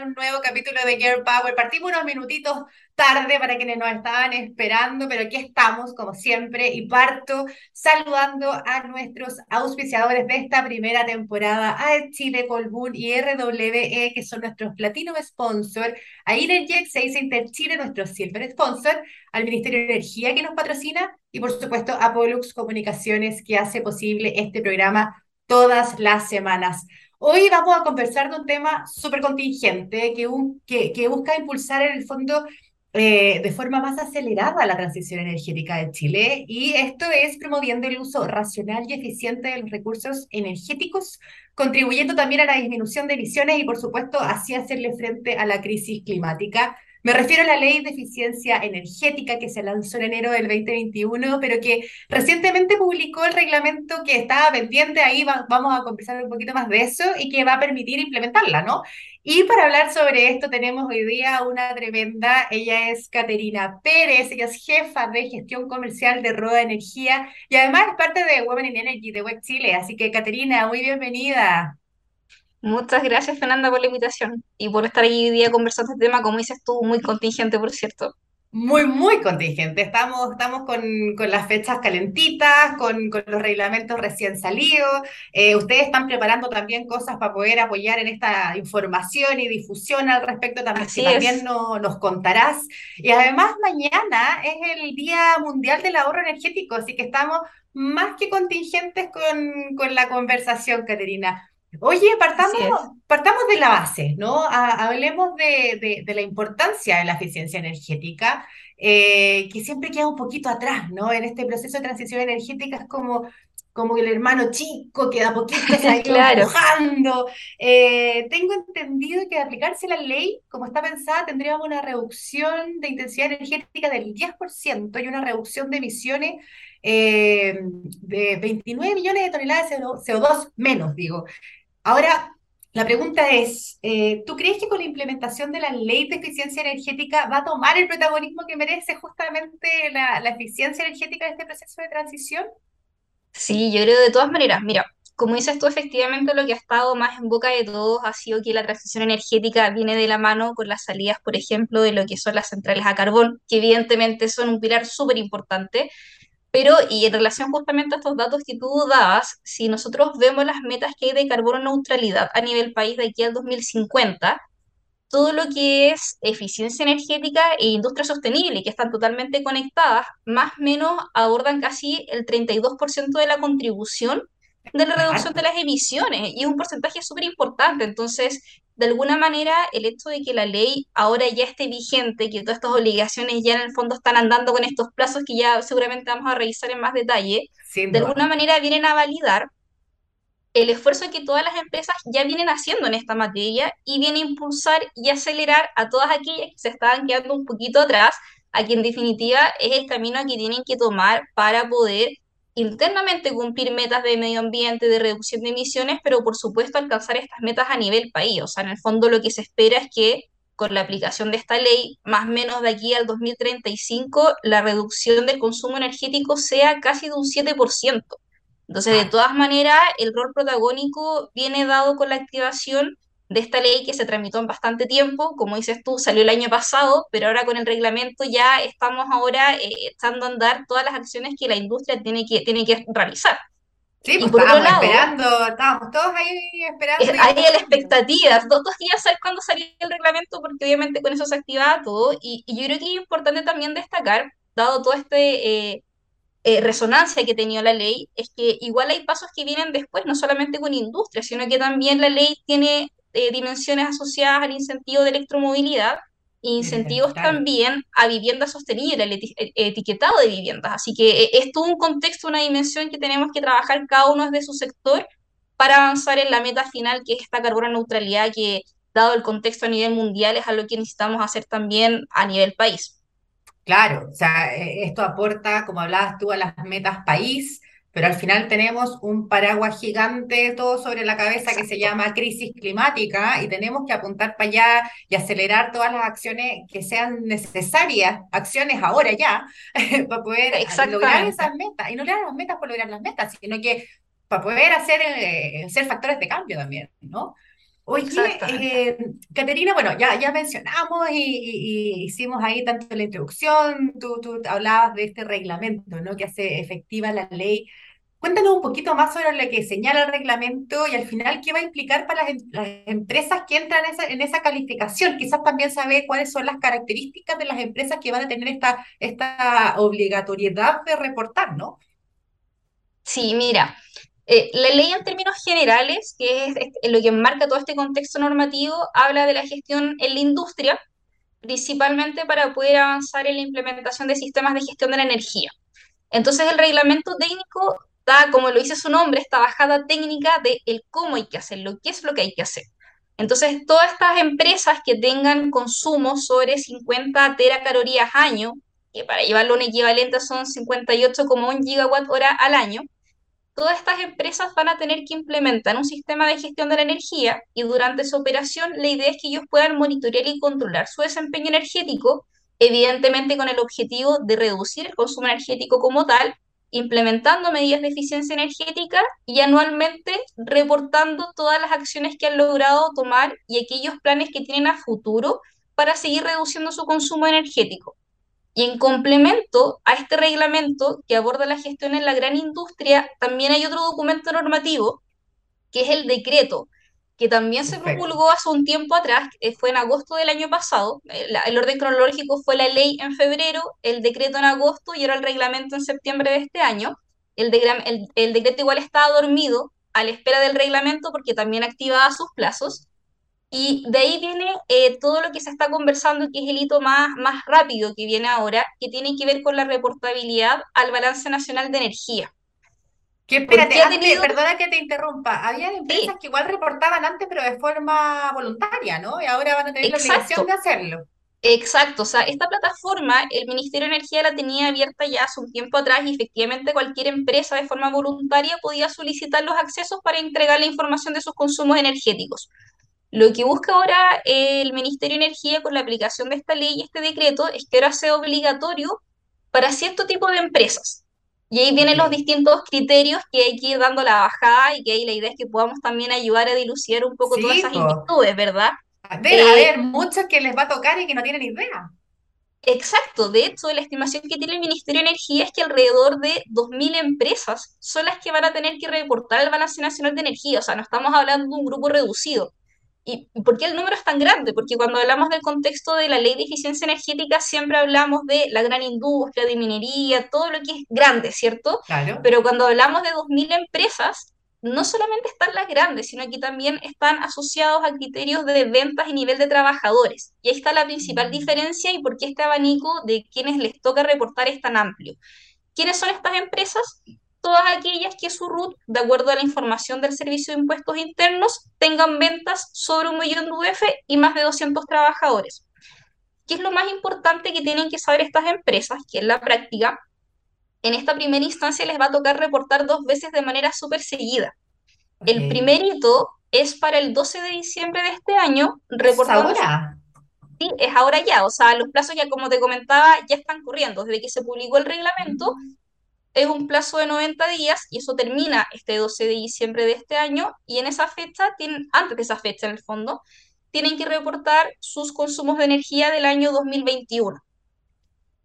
un nuevo capítulo de Girl Power. Partimos unos minutitos tarde para quienes nos estaban esperando, pero aquí estamos, como siempre, y parto saludando a nuestros auspiciadores de esta primera temporada, a Chile Colbún y RWE, que son nuestros Platinum Sponsor, a Energex, se dice Chile, nuestro Silver Sponsor, al Ministerio de Energía que nos patrocina, y por supuesto a Pollux Comunicaciones, que hace posible este programa todas las semanas. Hoy vamos a conversar de un tema súper contingente que, busca impulsar en el fondo eh, de forma más acelerada la transición energética de Chile y esto es promoviendo el uso racional y eficiente de los recursos energéticos, contribuyendo también a la disminución de emisiones y por supuesto así hacerle frente a la crisis climática me refiero a la ley de eficiencia energética que se lanzó en enero del 2021, pero que recientemente publicó el reglamento que estaba pendiente, ahí vamos a conversar un poquito más de eso y que va a permitir implementarla, ¿no? Y para hablar sobre esto tenemos hoy día una tremenda, ella es Caterina Pérez, ella es jefa de gestión comercial de Roda Energía y además parte de Women in Energy de Web Chile, así que Caterina, muy bienvenida. Muchas gracias, Fernanda, por la invitación y por estar ahí hoy día conversando este tema, como dices tú, muy contingente, por cierto. Muy, muy contingente. Estamos, estamos con, con las fechas calentitas, con, con los reglamentos recién salidos. Eh, ustedes están preparando también cosas para poder apoyar en esta información y difusión al respecto también, Así también no, nos contarás. Y además mañana es el Día Mundial del Ahorro Energético, así que estamos más que contingentes con, con la conversación, Caterina. Oye, partamos, partamos de la base, ¿no? hablemos de, de, la importancia de la eficiencia energética, eh, que siempre queda un poquito atrás, ¿no? En este proceso de transición energética es como, como el hermano chico que da poquito se ha empujando. Eh, tengo entendido que de aplicarse la ley, como está pensada, tendríamos una reducción de intensidad energética del 10% y una reducción de emisiones eh, de 29 millones de toneladas de CO2 menos, digo. Ahora, la pregunta es, eh, ¿tú crees que con la implementación de la ley de eficiencia energética va a tomar el protagonismo que merece justamente la, eficiencia energética de este proceso de transición? Sí, yo creo de todas maneras, mira, como dices tú, efectivamente lo que ha estado más en boca de todos ha sido que la transición energética viene de la mano con las salidas, por ejemplo, de lo que son las centrales a carbón, que evidentemente son un pilar súper importante, pero, y en relación justamente a estos datos que tú dabas, si nosotros vemos las metas que hay de carbono neutralidad a nivel país de aquí al 2050, todo lo que es eficiencia energética e industria sostenible, que están totalmente conectadas, más o menos abordan casi el 32% de la contribución de la reducción de las emisiones, y es un porcentaje súper importante. Entonces, de alguna manera el hecho de que la ley ahora ya esté vigente, que todas estas obligaciones ya en el fondo están andando con estos plazos que ya seguramente vamos a revisar en más detalle, de alguna manera vienen a validar el esfuerzo que todas las empresas ya vienen haciendo en esta materia y viene a impulsar y acelerar a todas aquellas que se estaban quedando un poquito atrás, a quien en definitiva es el camino que tienen que tomar para poder internamente cumplir metas de medio ambiente, de reducción de emisiones, pero por supuesto alcanzar estas metas a nivel país. O sea, en el fondo lo que se espera es que con la aplicación de esta ley, más o menos de aquí al 2035, la reducción del consumo energético sea casi de un 7%. Entonces, de todas maneras, el rol protagónico viene dado con la activación de esta ley que se tramitó en bastante tiempo, como dices tú, salió el año pasado, pero ahora con el reglamento ya estamos ahora eh, echando a andar todas las acciones que la industria tiene que, tiene que realizar. Sí, pues estábamos esperando, estábamos todos ahí esperando. Hay la expectativa, todos días saber cuándo salía el reglamento, porque obviamente con eso se activaba todo, y, yo creo que es importante también destacar, dado toda esta eh, eh, resonancia que ha tenido la ley, es que igual hay pasos que vienen después, no solamente con industria, sino que también la ley tiene eh, dimensiones asociadas al incentivo de electromovilidad incentivos también a vivienda sostenible, el e-, etiquetado de viviendas. Así que eh, es todo un contexto, una dimensión que tenemos que trabajar cada uno desde su sector para avanzar en la meta final, que es esta carbono neutralidad que, dado el contexto a nivel mundial, es algo que necesitamos hacer también a nivel país. Claro, o sea, e-, esto aporta, como hablabas tú, a las metas país, pero al final tenemos un paraguas gigante todo sobre la cabeza que se llama crisis climática y tenemos que apuntar para allá y acelerar todas las acciones que sean necesarias, acciones ahora ya, para poder lograr esas metas. Y no lograr las metas por lograr las metas, sino que para poder hacer, eh, ser factores de cambio también, ¿no? Oye, eh, Caterina, bueno, ya, ya mencionamos y, y- y hicimos ahí tanto la introducción, tú, tú hablabas de este reglamento, ¿no? Que hace efectiva la ley. Cuéntanos un poquito más sobre lo que señala el reglamento y al final qué va a implicar para las, em- las empresas que entran en esa, en esa calificación. Quizás también saber cuáles son las características de las empresas que van a tener esta, esta obligatoriedad de reportar, ¿no? Sí, mira, eh, la ley en términos generales, que es este- lo que marca todo este contexto normativo, habla de la gestión en la industria, principalmente para poder avanzar en la implementación de sistemas de gestión de la energía. Entonces el reglamento técnico da, como lo dice su nombre, esta bajada técnica de el cómo hay que hacerlo, qué es lo que hay que hacer. Entonces, todas estas empresas que tengan consumo sobre 50 teracalorías año, que para llevarlo a un equivalente son 58,1 gigawatt hora al año, todas estas empresas van a tener que implementar un sistema de gestión de la energía y durante su operación la idea es que ellos puedan monitorear y controlar su desempeño energético, evidentemente con el objetivo de reducir el consumo energético como tal, implementando medidas de eficiencia energética y anualmente reportando todas las acciones que han logrado tomar y aquellos planes que tienen a futuro para seguir reduciendo su consumo energético. Y en complemento a este reglamento que aborda la gestión en la gran industria, también hay otro documento normativo, que es el decreto, que también se promulgó hace un tiempo atrás, fue en agosto del año pasado. Eh, El orden cronológico fue la ley en febrero, el decreto en agosto y ahora el reglamento en septiembre de este año. El, el decreto igual estaba dormido a la espera del reglamento porque también activaba sus plazos. Y de ahí viene eh, todo lo que se está conversando, que es el hito más, más rápido que viene ahora, que tiene que ver con la reportabilidad al balance nacional de energía. Que ¿Por espérate, antes, tenido? perdona que te interrumpa, había empresas Sí, que igual reportaban antes, pero de forma voluntaria, ¿no? Y ahora van a tener la obligación de hacerlo. exacto. O sea, esta plataforma, el Ministerio de Energía la tenía abierta ya hace un tiempo atrás y efectivamente cualquier empresa de forma voluntaria podía solicitar los accesos para entregar la información de sus consumos energéticos. Lo que busca ahora el Ministerio de Energía con la aplicación de esta ley y este decreto es que ahora sea obligatorio para cierto tipo de empresas. Y ahí vienen los distintos criterios que hay que ir dando la bajada y que ahí la idea es que podamos también ayudar a dilucidar un poco todas esas inquietudes, ¿verdad? A ver, a Eh, ver, muchos que les va a tocar y que no tienen idea. exacto, de hecho, la estimación que tiene el Ministerio de Energía es que alrededor de 2.000 empresas son las que van a tener que reportar el balance nacional de energía, o sea, no estamos hablando de un grupo reducido. ¿Y por qué el número es tan grande? Porque cuando hablamos del contexto de la ley de eficiencia energética, siempre hablamos de la gran industria, de minería, todo lo que es grande, ¿cierto? Claro. Pero cuando hablamos de 2.000 empresas, no solamente están las grandes, sino que también están asociados a criterios de ventas y nivel de trabajadores. Y ahí está la principal Mm, diferencia y por qué este abanico de quienes les toca reportar es tan amplio. ¿Quiénes son estas empresas? Todas aquellas que su RUT, de acuerdo a la información del Servicio de Impuestos Internos, tengan ventas sobre un millón de UF y más de 200 trabajadores. ¿Qué es lo más importante que tienen que saber estas empresas? Que en la práctica, en esta primera instancia les va a tocar reportar dos veces de manera súper seguida. El primer hito es para el 12 de diciembre de este año, su... ahora. Sí, es ahora ya, o sea, los plazos ya como te comentaba ya están corriendo. Desde que se publicó el reglamento, es un plazo de 90 días y eso termina este 12 de diciembre de este año y en esa fecha, tienen, antes de esa fecha en el fondo, tienen que reportar sus consumos de energía del año 2021.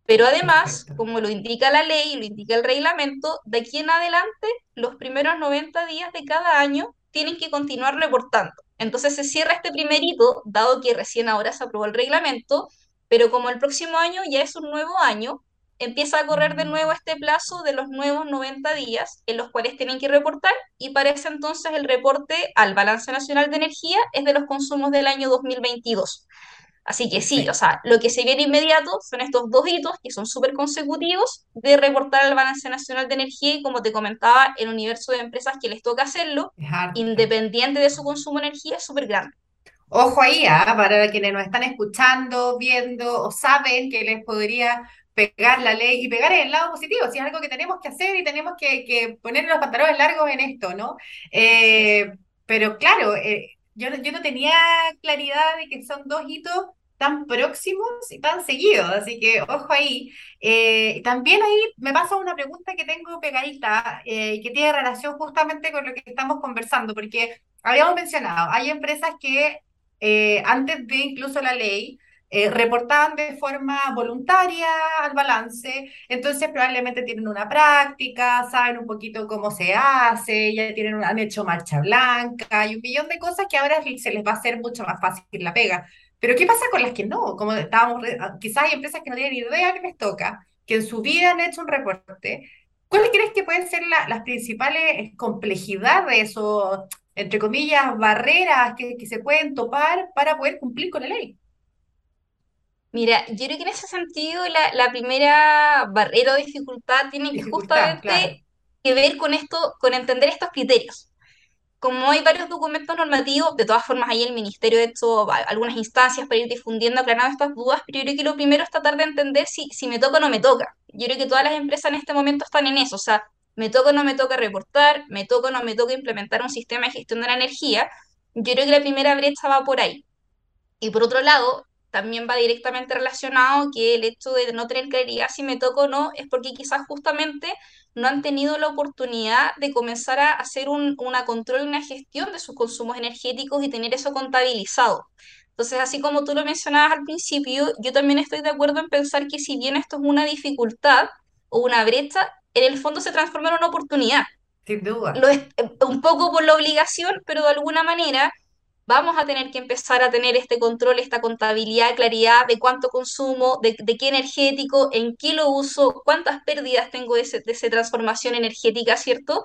Pero además, Perfecto. como lo indica la ley, lo indica el reglamento, de aquí en adelante, los primeros 90 días de cada año tienen que continuar reportando. Entonces se cierra este primer hito, dado que recién ahora se aprobó el reglamento, pero como el próximo año ya es un nuevo año, empieza a correr de nuevo Mm, este plazo de los nuevos 90 días en los cuales tienen que reportar y para ese entonces el reporte al Balance Nacional de Energía es de los consumos del año 2022. Así que sí, o sea, lo que se viene inmediato son estos dos hitos que son súper consecutivos de reportar al balance nacional de energía y como te comentaba, el universo de empresas que les toca hacerlo, independiente de su consumo de energía, es súper grande. Ojo ahí, ¿ah? Para quienes nos están escuchando, viendo o saben que les podría pegar la ley y pegar en el lado positivo, si es algo que tenemos que hacer y tenemos que, que poner los pantalones largos en esto, ¿no? Eh, pero claro, eh, yo, no- yo no tenía claridad de que son dos hitos tan próximos y tan seguidos, así que ojo ahí. Eh, también ahí me pasa una pregunta que tengo pegadita y que tiene relación justamente con lo que estamos conversando, porque habíamos mencionado, hay empresas que antes de incluso la ley, eh, reportaban de forma voluntaria al balance, entonces probablemente tienen una práctica, saben un poquito cómo se hace, ya tienen, han hecho marcha blanca y un millón de cosas que ahora se les va a hacer mucho más fácil la pega. Pero ¿qué pasa con las que no? Como estábamos, ah, quizás hay empresas que no tienen idea que les toca, que en su vida han hecho un reporte. ¿Cuáles crees que pueden ser las principales complejidades o, entre comillas, barreras que, que se pueden topar para poder cumplir con la ley? Mira, yo creo que en ese sentido la, la primera barrera o dificultad tiene que Dificultad, claro. justamente que ver con esto, con entender estos criterios. Como hay varios documentos normativos, de todas formas hay el ministerio de hecho algunas instancias para ir difundiendo, aclarando estas dudas, pero yo creo que lo primero es tratar de entender si, si me toca o no me toca. Yo creo que todas las empresas en este momento están en eso, o sea, me toca o no me toca reportar, me toca o no me toca implementar un sistema de gestión de la energía. Yo creo que la primera brecha va por ahí. Y por otro lado, también va directamente relacionado que el hecho de no tener claridad si me toca o no es porque quizás justamente no han tenido la oportunidad de comenzar a hacer un, una control y una gestión de sus consumos energéticos y tener eso contabilizado. Entonces, así como tú lo mencionabas al principio, yo también estoy de acuerdo en pensar que si bien esto es una dificultad o una brecha, en el fondo se transforma en una oportunidad. Sin duda. Lo es eh, un poco por la obligación, pero de alguna manera vamos a tener que empezar a tener este control, esta contabilidad, claridad de cuánto consumo, de, de qué energético, en qué lo uso, cuántas pérdidas tengo de, ese- de esa transformación energética, ¿cierto?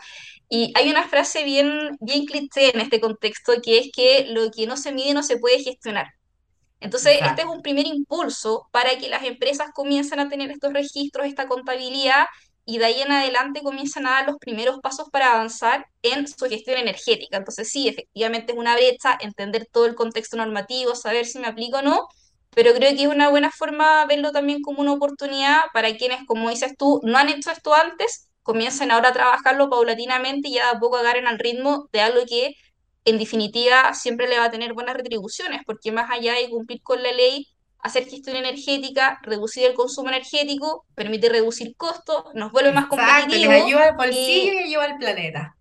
Y hay una frase bien, bien cliché en este contexto, que es que lo que no se mide no se puede gestionar. Entonces, este es Exacto. un primer impulso para que las empresas comiencen a tener estos registros, esta contabilidad, y de ahí en adelante comiencen a dar los primeros pasos para avanzar en su gestión energética. Entonces, sí, efectivamente es una brecha, entender todo el contexto normativo, saber si me aplico o no, pero creo que es una buena forma verlo también como una oportunidad para quienes, como dices tú, no han hecho esto antes, comiencen ahora a trabajarlo paulatinamente y ya de a poco agarren al ritmo de algo que en definitiva siempre le va a tener buenas retribuciones, porque más allá de cumplir con la ley, hacer gestión energética, reducir el consumo energético, permite reducir costos, nos vuelve más Exacto, les competitivos ayuda al bolsillo y y ayuda al planeta.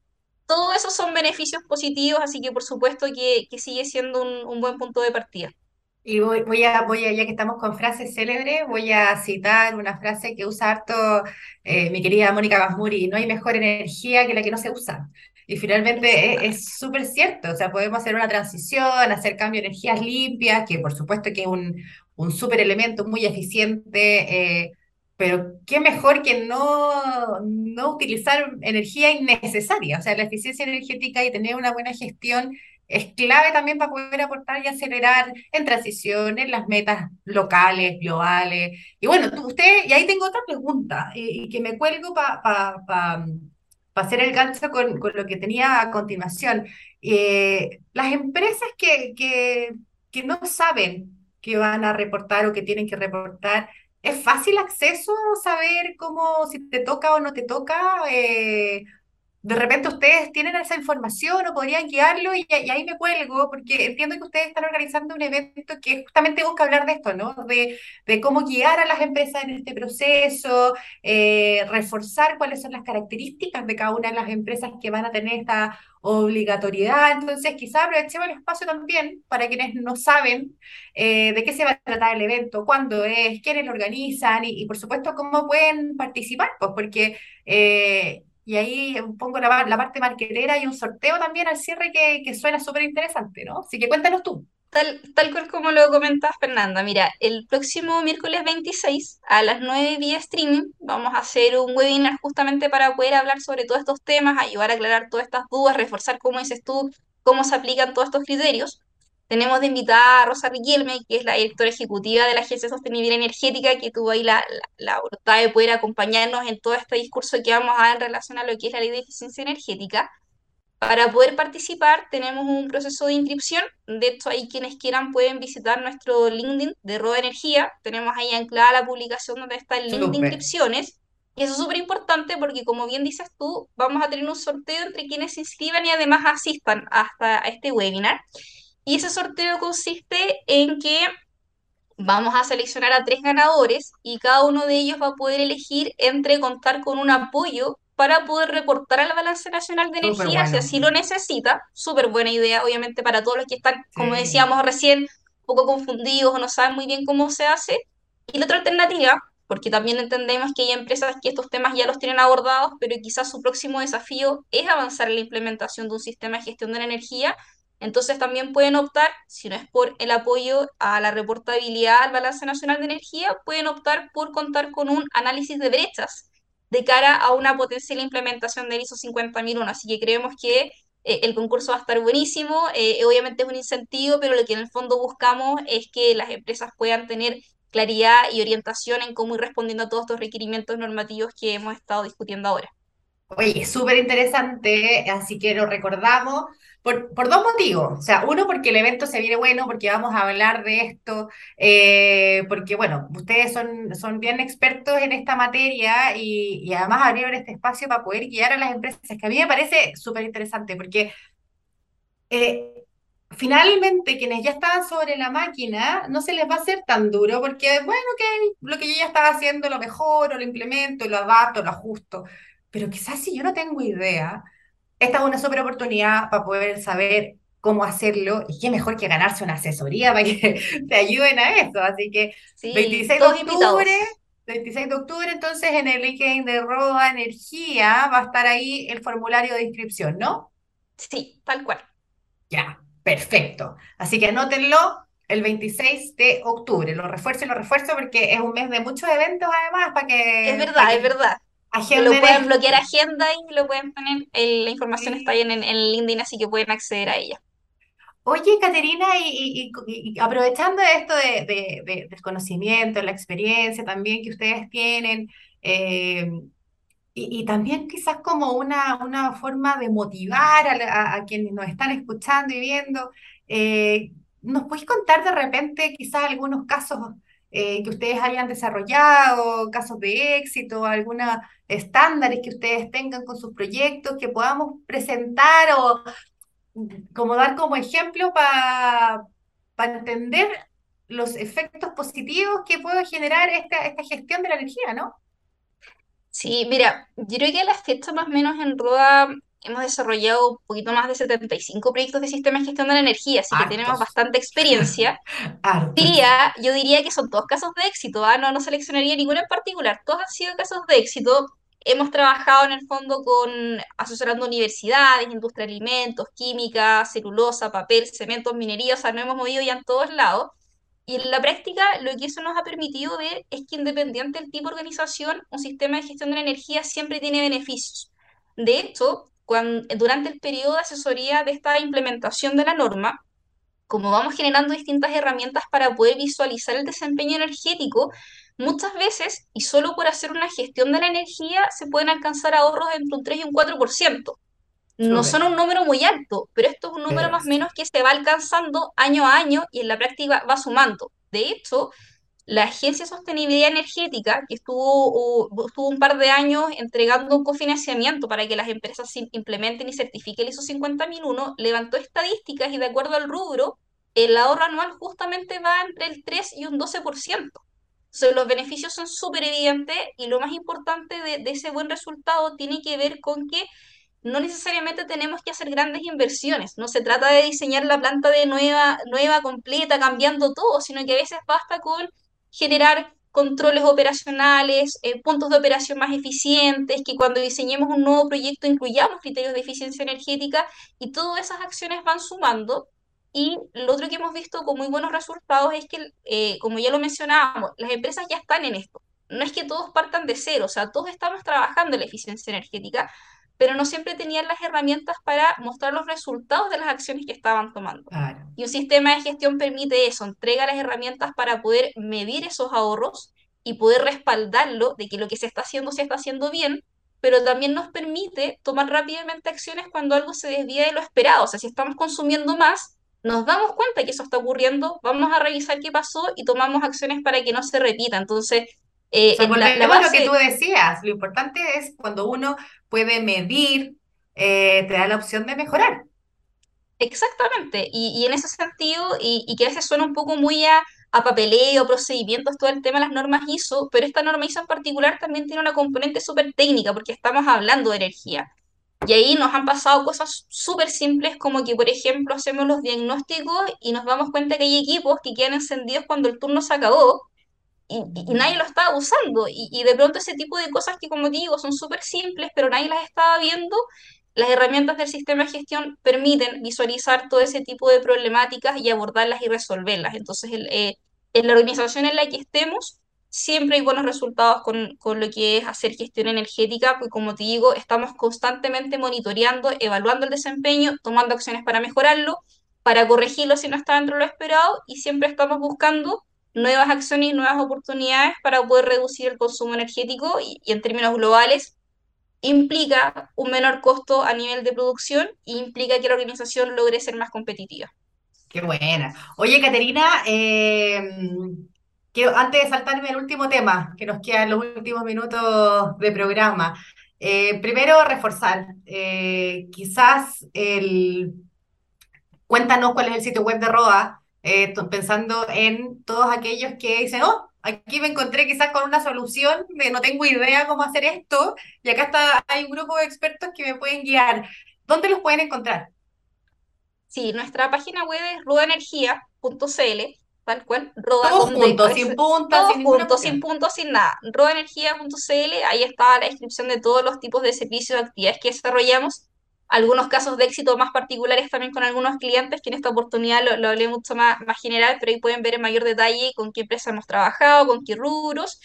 todo eso son beneficios positivos, así que por supuesto que, que sigue siendo un, un buen punto de partida. Y voy, voy a, voy a, ya que estamos con frases célebres, voy a citar una frase que usa harto eh, mi querida Mónica Gasmuri, no hay mejor energía que la que no se usa. Y finalmente es Exactamente. es súper cierto, o sea, podemos hacer una transición, hacer cambio de energías limpias, que por supuesto que es un, un súper elemento muy eficiente, eh, pero qué mejor que no, no utilizar energía innecesaria, o sea, la eficiencia energética y tener una buena gestión es clave también para poder aportar y acelerar en transiciones, las metas locales, globales. Y bueno, usted, y ahí tengo otra pregunta, y, que me cuelgo para pa, pa, pa- pa hacer el gancho con, con lo que tenía a continuación. Eh, las empresas que, que, que no saben que van a reportar o que tienen que reportar, ¿es fácil acceso saber cómo, si te toca o no te toca? Eh, de repente ustedes tienen esa información o podrían guiarlo y, ahí me cuelgo, porque entiendo que ustedes están organizando un evento que justamente busca hablar de esto, ¿no? De, de cómo guiar a las empresas en este proceso, eh, reforzar cuáles son las características de cada una de las empresas que van a tener esta obligatoriedad. Entonces, quizá aprovechemos el espacio también para quienes no saben eh, de qué se va a tratar el evento, cuándo es, quiénes lo organizan y, por supuesto, cómo pueden participar, pues porque... Eh, y ahí pongo la, la parte marquetera y un sorteo también al cierre que, que suena súper interesante, ¿no? Así que cuéntanos tú. Tal, tal cual como lo comentabas, Fernanda. Mira, el próximo miércoles 26 a las 9 vía streaming vamos a hacer un webinar justamente para poder hablar sobre todos estos temas, ayudar a aclarar todas estas dudas, reforzar, como dices tú, cómo se aplican todos estos criterios. Tenemos de invitada a Rosa Riquelme, que es la directora ejecutiva de la Agencia de Sostenibilidad Energética, que tuvo ahí la, la, la voluntad de poder acompañarnos en todo este discurso que vamos a dar en relación a lo que es la ley de eficiencia energética. Para poder participar tenemos un proceso de inscripción. De hecho, ahí quienes quieran pueden visitar nuestro LinkedIn de Roda Energía. Tenemos ahí anclada la publicación donde está el link de inscripciones. Y eso es súper importante porque, como bien dices tú, vamos a tener un sorteo entre quienes se inscriban y además asistan hasta a este webinar. Y ese sorteo consiste en que vamos a seleccionar a tres ganadores y cada uno de ellos va a poder elegir entre contar con un apoyo para poder reportar al balance nacional de energía si bueno. así lo necesita. Súper buena idea, obviamente, para todos los que están, como Sí. decíamos recién, un poco confundidos o no saben muy bien cómo se hace. Y la otra alternativa, porque también entendemos que hay empresas que estos temas ya los tienen abordados, pero quizás su próximo desafío es avanzar en la implementación de un sistema de gestión de la energía. Entonces también pueden optar, si no es por el apoyo a la reportabilidad al balance nacional de energía, pueden optar por contar con un análisis de brechas de cara a una potencial implementación del ISO 50001. Así que creemos que eh, el concurso va a estar buenísimo, eh, obviamente es un incentivo, pero lo que en el fondo buscamos es que las empresas puedan tener claridad y orientación en cómo ir respondiendo a todos estos requerimientos normativos que hemos estado discutiendo ahora. Oye, súper interesante, así que lo recordamos por, por dos motivos. O sea, uno, porque el evento se viene bueno, porque vamos a hablar de esto, eh, porque, bueno, ustedes son, son bien expertos en esta materia y, y además abrieron este espacio para poder guiar a las empresas, que a mí me parece súper interesante, porque eh, finalmente quienes ya estaban sobre la máquina no se les va a hacer tan duro, porque, bueno, que lo que yo ya estaba haciendo lo mejor, o lo implemento, lo adapto, lo ajusto. Pero quizás si yo no tengo idea, esta es una súper oportunidad para poder saber cómo hacerlo y qué mejor que ganarse una asesoría para que te ayuden a eso. Así que Sí, 26 de octubre, invitados. 26 de octubre, entonces en el LinkedIn de Roda Energía va a estar ahí el formulario de inscripción, ¿no? Sí, tal cual. Ya, perfecto. Así que anótenlo el 26 de octubre. Lo refuerzo y lo refuerzo porque es un mes de muchos eventos además para Es que, para verdad, es que verdad. Lo pueden bloquear agenda y lo pueden poner, el- la información está ahí Sí. en, en LinkedIn, así que pueden acceder a ella. Oye, Caterina, y, y- y- y aprovechando esto de, de- de- del conocimiento, la experiencia también que ustedes tienen, eh, y, y también quizás como una, una forma de motivar a, la- a- a quienes nos están escuchando y viendo, eh, ¿nos podéis contar de repente quizás algunos casos eh, que ustedes hayan desarrollado, casos de éxito, algunos estándares que ustedes tengan con sus proyectos que podamos presentar o como dar como ejemplo para entender los efectos positivos que puede generar esta, esta gestión de la energía, ¿no? Sí, mira, yo creo que la fecha más o menos en ROA hemos desarrollado un poquito más de 75 proyectos de sistema de gestión de la energía, así que tenemos bastante experiencia. Diría, yo diría que son todos casos de éxito, ¿ah? No, no seleccionaría ninguno en particular, todos han sido casos de éxito. Hemos trabajado en el fondo con asesorando universidades, industria de alimentos, química, celulosa, papel, cemento, minería, o sea, nos hemos movido ya en todos lados. Y en la práctica, lo que eso nos ha permitido ver es que independiente del tipo de organización, un sistema de gestión de la energía siempre tiene beneficios. De hecho, cuando, durante el periodo de asesoría de esta implementación de la norma, como vamos generando distintas herramientas para poder visualizar el desempeño energético, muchas veces, y solo por hacer una gestión de la energía, se pueden alcanzar ahorros entre un 3 y un 4%. No son un número muy alto, pero esto es un número más o menos que se va alcanzando año a año y en la práctica va sumando. De hecho, la Agencia de Sostenibilidad Energética, que estuvo, estuvo un par de años entregando un cofinanciamiento para que las empresas implementen y certifiquen el ISO 50001, levantó estadísticas y de acuerdo al rubro, el ahorro anual justamente va entre el 3 y un 12%. Entonces, los beneficios son súper evidentes y lo más importante de, de ese buen resultado tiene que ver con que no necesariamente tenemos que hacer grandes inversiones. No se trata de diseñar la planta de nueva, nueva, completa, cambiando todo, sino que a veces basta con generar controles operacionales, eh, puntos de operación más eficientes, que cuando diseñemos un nuevo proyecto incluyamos criterios de eficiencia energética y todas esas acciones van sumando. Y lo otro que hemos visto con muy buenos resultados es que, eh, como ya lo mencionábamos, las empresas ya están en esto. No es que todos partan de cero, o sea, todos estamos trabajando en la eficiencia energética, pero no siempre tenían las herramientas para mostrar los resultados de las acciones que estaban tomando. claro. Y un sistema de gestión permite eso, entrega las herramientas para poder medir esos ahorros y poder respaldarlo de que lo que se está haciendo se está haciendo bien, pero también nos permite tomar rápidamente acciones cuando algo se desvía de lo esperado. O sea, si estamos consumiendo más, nos damos cuenta que eso está ocurriendo, vamos a revisar qué pasó y tomamos acciones para que no se repita. Entonces, O sea, eh, la, la a lo que tú base decías. Lo importante es cuando uno puede medir, eh, te da la opción de mejorar. Exactamente, y, y en ese sentido, y, y que a veces suena un poco muy a, a papeleo, procedimientos, todo el tema de las normas ISO, pero esta norma ISO en particular también tiene una componente súper técnica porque estamos hablando de energía. Y ahí nos han pasado cosas súper simples como que, por ejemplo, hacemos los diagnósticos y nos damos cuenta que hay equipos que quedan encendidos cuando el turno se acabó y, y nadie lo estaba usando. Y, y, de pronto ese tipo de cosas que, como digo, son súper simples, pero nadie las estaba viendo, las herramientas del sistema de gestión permiten visualizar todo ese tipo de problemáticas y abordarlas y resolverlas. Entonces, el, eh, en la organización en la que estemos, siempre hay buenos resultados con, con, lo que es hacer gestión energética, pues como te digo, estamos constantemente monitoreando, evaluando el desempeño, tomando acciones para mejorarlo, para corregirlo si no está dentro de lo esperado y siempre estamos buscando nuevas acciones y nuevas oportunidades para poder reducir el consumo energético y, en términos globales implica un menor costo a nivel de producción e implica que la organización logre ser más competitiva. Qué buena. Oye, Caterina, eh, antes de saltarme el último tema, que nos quedan los últimos minutos de programa, eh, primero reforzar, eh, quizás el... Cuéntanos cuál es el sitio web de ROA, eh, pensando en todos aquellos que dicen, oh, aquí me encontré quizás con una solución de no tengo idea cómo hacer esto, y acá está, hay un grupo de expertos que me pueden guiar. ¿Dónde los pueden encontrar? Sí, nuestra página web es rodaenergia.cl, tal cual, roda Todos juntos, sin puntas, sin juntos, sin puntos, sin nada. rodaenergia.cl, ahí está la descripción de todos los tipos de servicios y actividades que desarrollamos algunos casos de éxito más particulares también con algunos clientes, que en esta oportunidad lo, lo hablé mucho más, más general, pero ahí pueden ver en mayor detalle con qué empresa hemos trabajado, con qué rubros.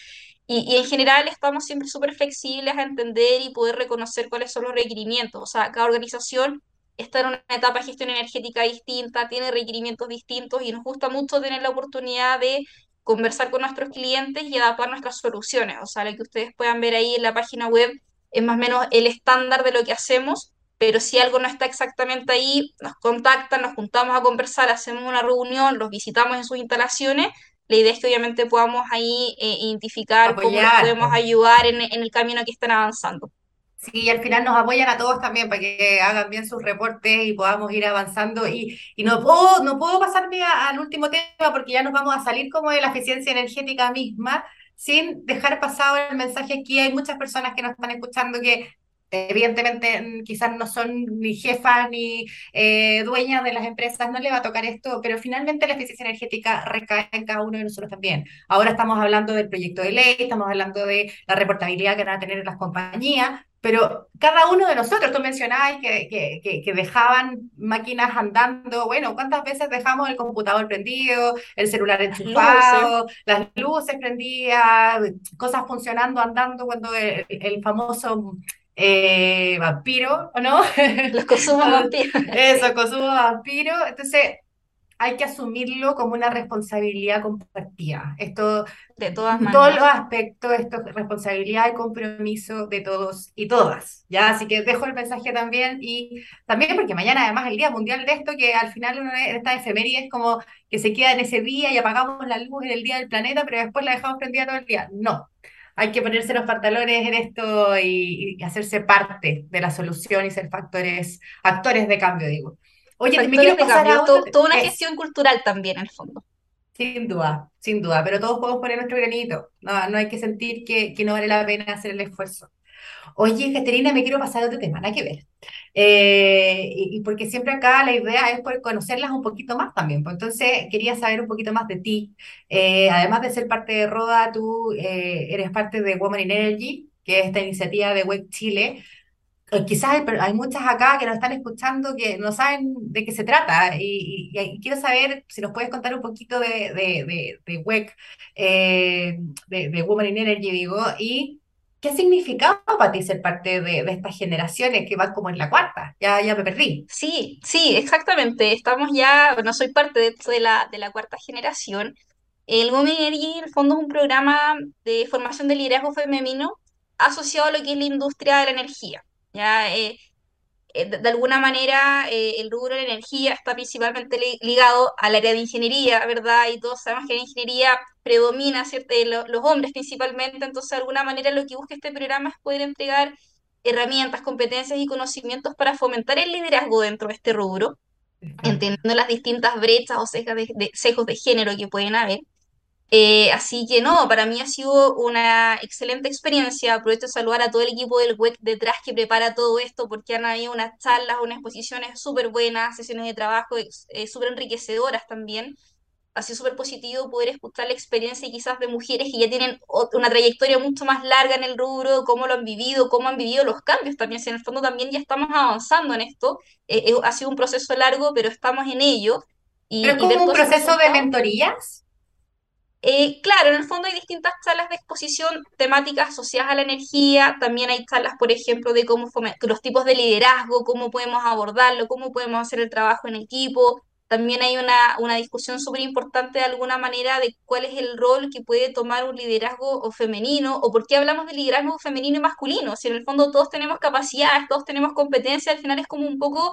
Y, y en general estamos siempre súper flexibles a entender y poder reconocer cuáles son los requerimientos. O sea, cada organización está en una etapa de gestión energética distinta, tiene requerimientos distintos y nos gusta mucho tener la oportunidad de conversar con nuestros clientes y adaptar nuestras soluciones. O sea, lo que ustedes puedan ver ahí en la página web es más o menos el estándar de lo que hacemos pero si algo no está exactamente ahí, nos contactan, nos juntamos a conversar, hacemos una reunión, los visitamos en sus instalaciones. La idea es que obviamente podamos ahí eh, identificar Apoyar, cómo nos podemos ayudar en, en el camino que están avanzando. Sí, al final nos apoyan a todos también para que hagan bien sus reportes y podamos ir avanzando. Y, y no puedo, no puedo pasarme al último tema porque ya nos vamos a salir como de la eficiencia energética misma sin dejar pasado el mensaje aquí. Hay muchas personas que nos están escuchando que evidentemente mm, quizás no son ni jefas ni eh, dueñas de las empresas, no le va a tocar esto, pero finalmente la eficiencia energética recae en cada uno de nosotros también. Ahora estamos hablando del proyecto de ley, estamos hablando de la reportabilidad que van a tener las compañías, pero cada uno de nosotros, tú mencionabas que, que, que, que, dejaban máquinas andando, bueno, ¿cuántas veces dejamos el computador prendido, el celular Las luces, enchufado, las luces prendidas, cosas funcionando, andando, cuando el, el famoso eh, vampiro, ¿o no? los consumos vampiros, Eso, sí, consumo vampiro. Entonces, hay que asumirlo como una responsabilidad compartida. Esto, de todas en todos los maneras. aspectos, esto es responsabilidad y compromiso de todos y todas, ¿ya? Así que dejo el mensaje también y también porque mañana además el Día Mundial de esto, que al final uno es- esta efeméride es como que se queda en ese día y apagamos la luz en el Día del Planeta, pero después la dejamos prendida todo el día. No. Hay que ponerse los pantalones en esto y, y hacerse parte de la solución y ser factores, actores de cambio, digo. Oye, me Factores quiero de pasar a otro, to- toda una es, gestión cultural también en el fondo. sin duda, sin duda, pero todos podemos poner nuestro granito. No, no hay que sentir que, que no vale la pena hacer el esfuerzo. Oye, Caterina, me quiero pasar a otro tema, nada que ver. Eh, y, y porque siempre acá la idea es poder conocerlas un poquito más también. Pues entonces quería saber un poquito más de ti. Eh, además de ser parte de Roda, tú eh, eres parte de Women in Energy, que es esta iniciativa de Web Chile. Eh, Quizás hay, hay muchas acá que nos están escuchando que no saben de qué se trata y, y- y quiero saber si nos puedes contar un poquito de, de, de, de WEC, eh, de, de Women in Energy, digo, y qué ha significado para ti ser parte de, estas generaciones que van como en la cuarta. Ya, ya me perdí. Sí, sí, exactamente. Estamos ya, bueno, soy parte de, la, de la cuarta generación. El Women Energy, en el fondo, es un programa de formación de liderazgo femenino asociado a lo que es la industria de la energía. Ya, eh, de, de alguna manera, eh, el rubro de la energía está principalmente li- ligado al área de ingeniería, ¿verdad? Y todos sabemos que la ingeniería predomina, ¿cierto? Eh, lo- los hombres principalmente, entonces, de alguna manera, lo que busca este programa es poder entregar herramientas, competencias y conocimientos para fomentar el liderazgo dentro de este rubro entendiendo las distintas brechas o sesgos de, de- sesgos de género que pueden haber. Eh, así que no, para mí ha sido una excelente experiencia. Aprovecho de saludar a todo el equipo del WEC detrás que prepara todo esto, porque han habido unas charlas, unas exposiciones súper buenas, sesiones de trabajo eh, súper enriquecedoras también. Ha sido súper positivo poder escuchar la experiencia quizás de mujeres que ya tienen una trayectoria mucho más larga en el rubro, cómo lo han vivido, cómo han vivido los cambios también. Si en el fondo también ya estamos avanzando en esto, eh, ha sido un proceso largo, pero estamos en ello. Y, ¿Pero como un proceso de mentorías? Eh, claro, en el fondo hay distintas salas de exposición temáticas asociadas a la energía, también hay salas, por ejemplo, de cómo los tipos de liderazgo, cómo podemos abordarlo, cómo podemos hacer el trabajo en equipo, también hay una, una discusión súper importante de alguna manera de cuál es el rol que puede tomar un liderazgo femenino o por qué hablamos de liderazgo femenino y masculino. Si en el fondo todos tenemos capacidades, todos tenemos competencias, al final es como un poco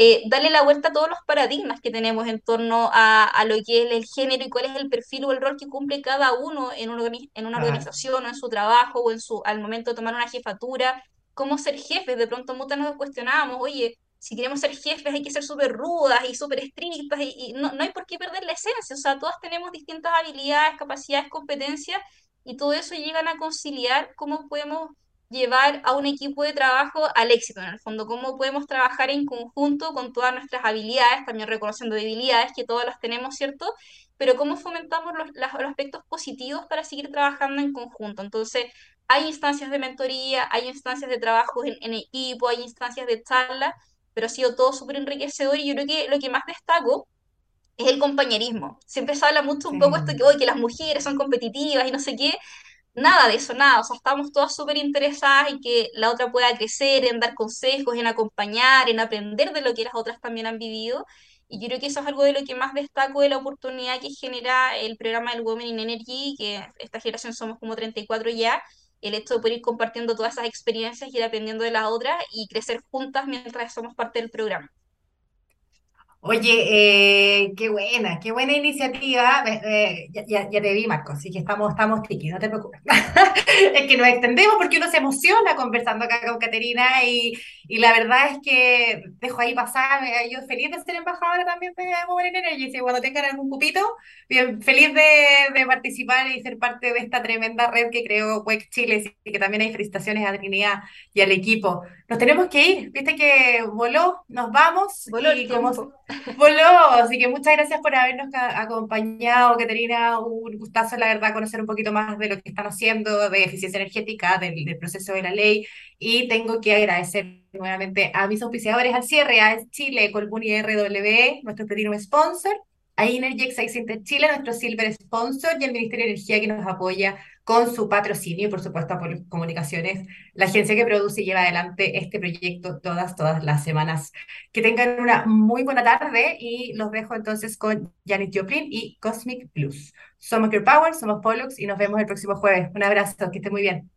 eh, darle la vuelta a todos los paradigmas que tenemos en torno a, a, lo que es el género y cuál es el perfil o el rol que cumple cada uno en, un en una organización o en su trabajo o en su, al momento de tomar una jefatura, cómo ser jefes. De pronto muchas nos cuestionábamos, oye, si queremos ser jefes hay que ser súper rudas y súper estrictas y, y no, no hay por qué perder la esencia. O sea, todas tenemos distintas habilidades, capacidades, competencias y todo eso llegan a conciliar cómo podemos llevar a un equipo de trabajo al éxito, en el fondo, cómo podemos trabajar en conjunto con todas nuestras habilidades, también reconociendo debilidades que todas las tenemos, ¿cierto? Pero cómo fomentamos los, los aspectos positivos para seguir trabajando en conjunto. Entonces, hay instancias de mentoría, hay instancias de trabajo en, en equipo, hay instancias de charla, pero ha sido todo súper enriquecedor y yo creo que lo que más destaco es el compañerismo. Siempre se habla mucho un poco esto que hoy que las mujeres son competitivas y no sé qué, nada de eso, nada. O sea, estamos todas súper interesadas en que la otra pueda crecer, en dar consejos, en acompañar, en aprender de lo que las otras también han vivido. Y yo creo que eso es algo de lo que más destaco de la oportunidad que genera el programa del Women in Energy, que esta generación somos como 34 ya, el hecho de poder ir compartiendo todas esas experiencias ir aprendiendo de las otras y crecer juntas mientras somos parte del programa. Oye, eh, qué buena, qué buena iniciativa. Eh, ya, ya, te vi, Marco, así que estamos, estamos tiki, no te preocupes. es que nos extendemos porque uno se emociona conversando acá con Caterina y, y la verdad es que dejo ahí pasar. Yo feliz de ser embajadora también de Women Energy. Si cuando tengan algún cupito, bien, feliz de, de, participar y ser parte de esta tremenda red que creó WEC Chile. Y que también hay felicitaciones a Trinidad y al equipo. Nos tenemos que ir, viste que voló, nos vamos. Voló y como Voló, así que muchas gracias por habernos acompañado, Caterina. Un gustazo, la verdad, conocer un poquito más de lo que están haciendo, de eficiencia energética, del, proceso de la ley. Y tengo que agradecer nuevamente a mis auspiciadores al cierre, a Chile, Colbuni RW, nuestro Platinum Sponsor, a Energy Excite Chile, nuestro Silver Sponsor, y el Ministerio de Energía que nos apoya con su patrocinio y por supuesto por comunicaciones, la agencia que produce y lleva adelante este proyecto todas, todas las semanas. Que tengan una muy buena tarde y los dejo entonces con Janet Joplin y Cosmic Plus. Somos Your Power, somos Pollux y nos vemos el próximo jueves. Un abrazo, que esté muy bien.